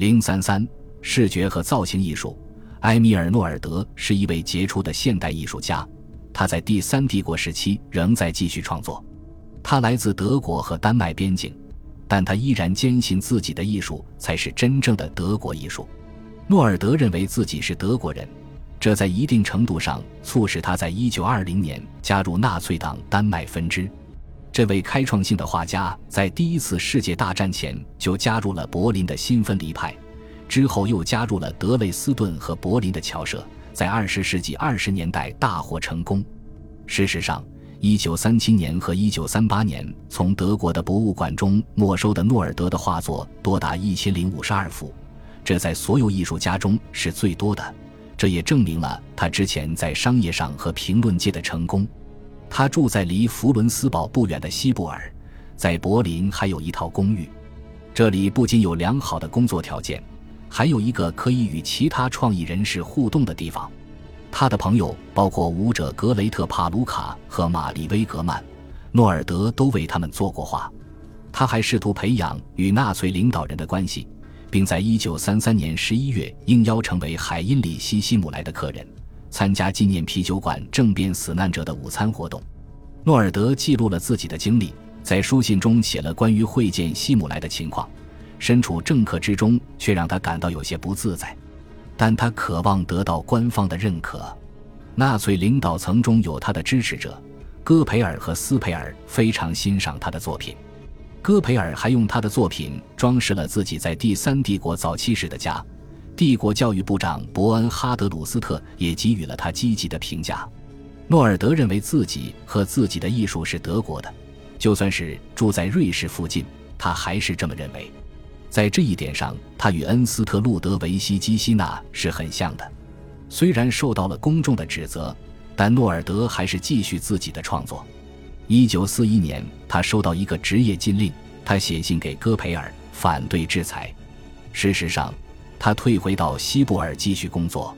零三三，视觉和造型艺术。埃米尔·诺尔德是一位杰出的现代艺术家，他在第三帝国时期仍在继续创作。他来自德国和丹麦边境，但他依然坚信自己的艺术才是真正的德国艺术。诺尔德认为自己是德国人，这在一定程度上促使他在一九二零年加入纳粹党丹麦分支。这位开创性的画家在第一次世界大战前就加入了柏林的新分离派，之后又加入了德累斯顿和柏林的侨社，在二十世纪二十年代大获成功。事实上，一九三七年和一九三八年从德国的博物馆中没收的诺尔德的画作多达一千零五十二幅，这在所有艺术家中是最多的。这也证明了他之前在商业上和评论界的成功。他住在离弗伦斯堡不远的西布尔，在柏林还有一套公寓，这里不仅有良好的工作条件，还有一个可以与其他创意人士互动的地方。他的朋友包括舞者格雷特·帕卢卡和玛丽·威格曼，诺尔德都为他们做过画。他还试图培养与纳粹领导人的关系，并在1933年11月应邀成为海因里希·希姆莱的客人。参加纪念啤酒馆政变死难者的午餐活动，诺尔德记录了自己的经历，在书信中写了关于会见希姆莱的情况。身处政客之中，却让他感到有些不自在，但他渴望得到官方的认可。纳粹领导层中有他的支持者，戈培尔和斯佩尔非常欣赏他的作品。戈培尔还用他的作品装饰了自己在第三帝国早期时的家。帝国教育部长伯恩哈德·鲁斯特也给予了他积极的评价。诺尔德认为自己和自己的艺术是德国的，就算是住在瑞士附近，他还是这么认为。在这一点上，他与恩斯特·路德维希·基希纳是很像的。虽然受到了公众的指责，但诺尔德还是继续自己的创作。一九四一年，他收到一个职业禁令，他写信给戈培尔反对制裁。事实上，他退回到西布尔继续工作，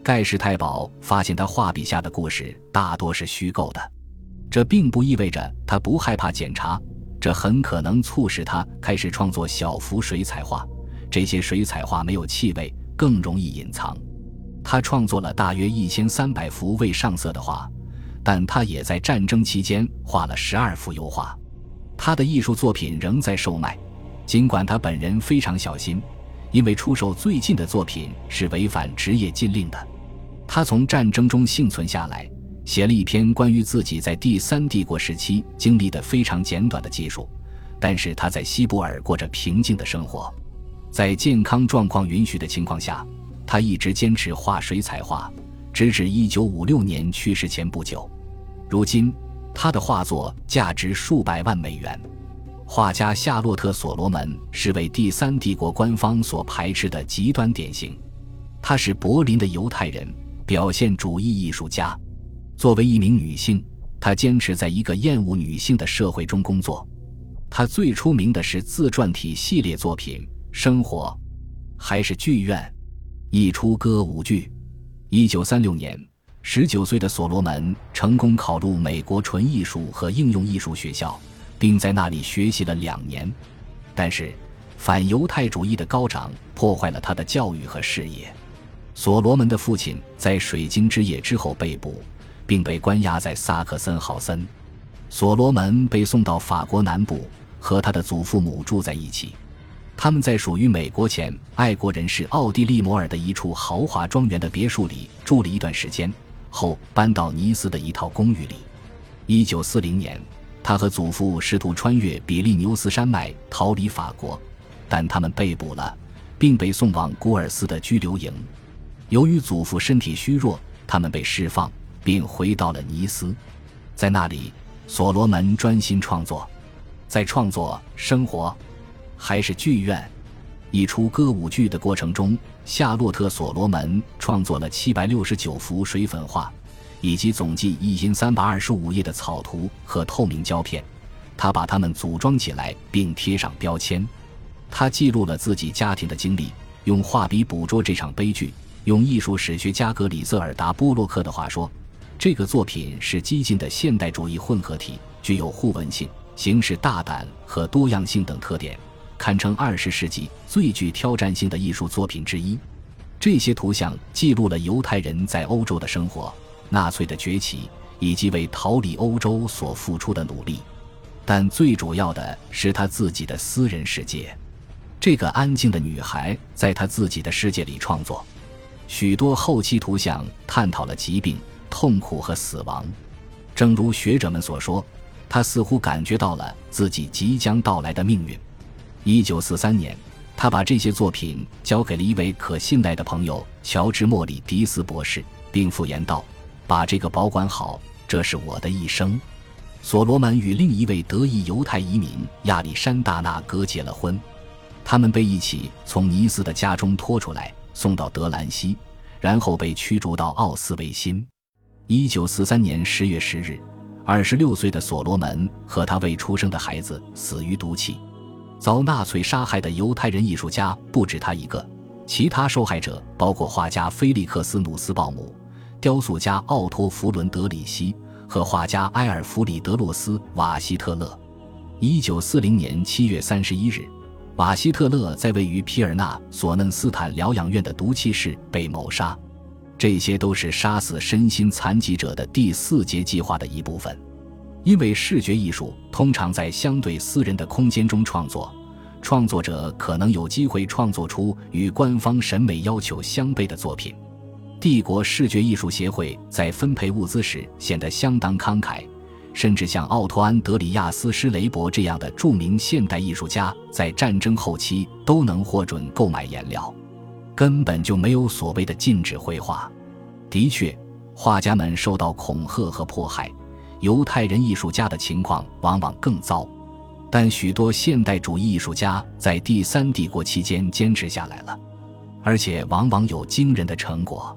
盖世太保发现他画笔下的故事大多是虚构的，这并不意味着他不害怕检查，这很可能促使他开始创作小幅水彩画。这些水彩画没有气味，更容易隐藏。他创作了大约一千三百幅未上色的画，但他也在战争期间画了十二幅油画。他的艺术作品仍在售卖，尽管他本人非常小心。因为出售最近的作品是违反职业禁令的，他从战争中幸存下来，写了一篇关于自己在第三帝国时期经历的非常简短的记述。但是他在西布尔过着平静的生活，在健康状况允许的情况下，他一直坚持画水彩画，直至1956年去世前不久。如今，他的画作价值数百万美元。画家夏洛特·所罗门是为第三帝国官方所排斥的极端典型。他是柏林的犹太人，表现主义艺术家。作为一名女性，她坚持在一个厌恶女性的社会中工作。她最出名的是自传体系列作品《生活》，还是剧院，一出歌舞剧。一九三六年，十九岁的所罗门成功考入美国纯艺术和应用艺术学校。并在那里学习了两年，但是反犹太主义的高涨破坏了他的教育和事业。所罗门的父亲在水晶之夜之后被捕，并被关押在萨克森豪森。所罗门被送到法国南部，和他的祖父母住在一起。他们在属于美国前爱国人士奥地利摩尔的一处豪华庄园的别墅里住了一段时间，后搬到尼斯的一套公寓里。一九四零年。他和祖父试图穿越比利牛斯山脉逃离法国，但他们被捕了，并被送往古尔斯的拘留营。由于祖父身体虚弱，他们被释放，并回到了尼斯。在那里，所罗门专心创作，在创作生活还是剧院一出歌舞剧的过程中，夏洛特·所罗门创作了七百六十九幅水粉画。以及总计一千三百二十五页的草图和透明胶片，他把它们组装起来并贴上标签。他记录了自己家庭的经历，用画笔捕捉这场悲剧。用艺术史学家格里瑟尔达·波洛克的话说，这个作品是激进的现代主义混合体，具有互文性、形式大胆和多样性等特点。堪称二十世纪最具挑战性的艺术作品之一。这些图像记录了犹太人在欧洲的生活、纳粹的崛起以及为逃离欧洲所付出的努力。但最主要的是他自己的私人世界。这个安静的女孩在她自己的世界里创作。许多后期图像探讨了疾病、痛苦和死亡。正如学者们所说，她似乎感觉到了自己即将到来的命运。一九四三年，他把这些作品交给了一位可信赖的朋友乔治·莫里迪斯博士，并附言道：“把这个保管好，这是我的一生。”所罗门与另一位德裔犹太移民亚历山大纳格结了婚，他们被一起从尼斯的家中拖出来，送到德兰西，然后被驱逐到奥斯维辛。一九四三年十月十日，二十六岁的所罗门和他未出生的孩子死于毒气。遭纳粹杀害的犹太人艺术家不止他一个，其他受害者包括画家菲利克斯·努斯鲍姆、雕塑家奥托·弗伦德里希和画家埃尔弗里德·洛斯·瓦希特勒。一九四零年七月三十一日，瓦希特勒在位于皮尔纳索嫩斯坦疗养院的毒气室被谋杀。这些都是杀死身心残疾者的第四节计划的一部分。因为视觉艺术通常在相对私人的空间中创作，创作者可能有机会创作出与官方审美要求相悖的作品。帝国视觉艺术协会在分配物资时显得相当慷慨，甚至像奥托安德里亚斯施雷伯这样的著名现代艺术家，在战争后期都能获准购买颜料，根本就没有所谓的禁止绘画。的确，画家们受到恐吓和迫害。犹太人艺术家的情况往往更糟，但许多现代主义艺术家在第三帝国期间坚持下来了，而且往往有惊人的成果。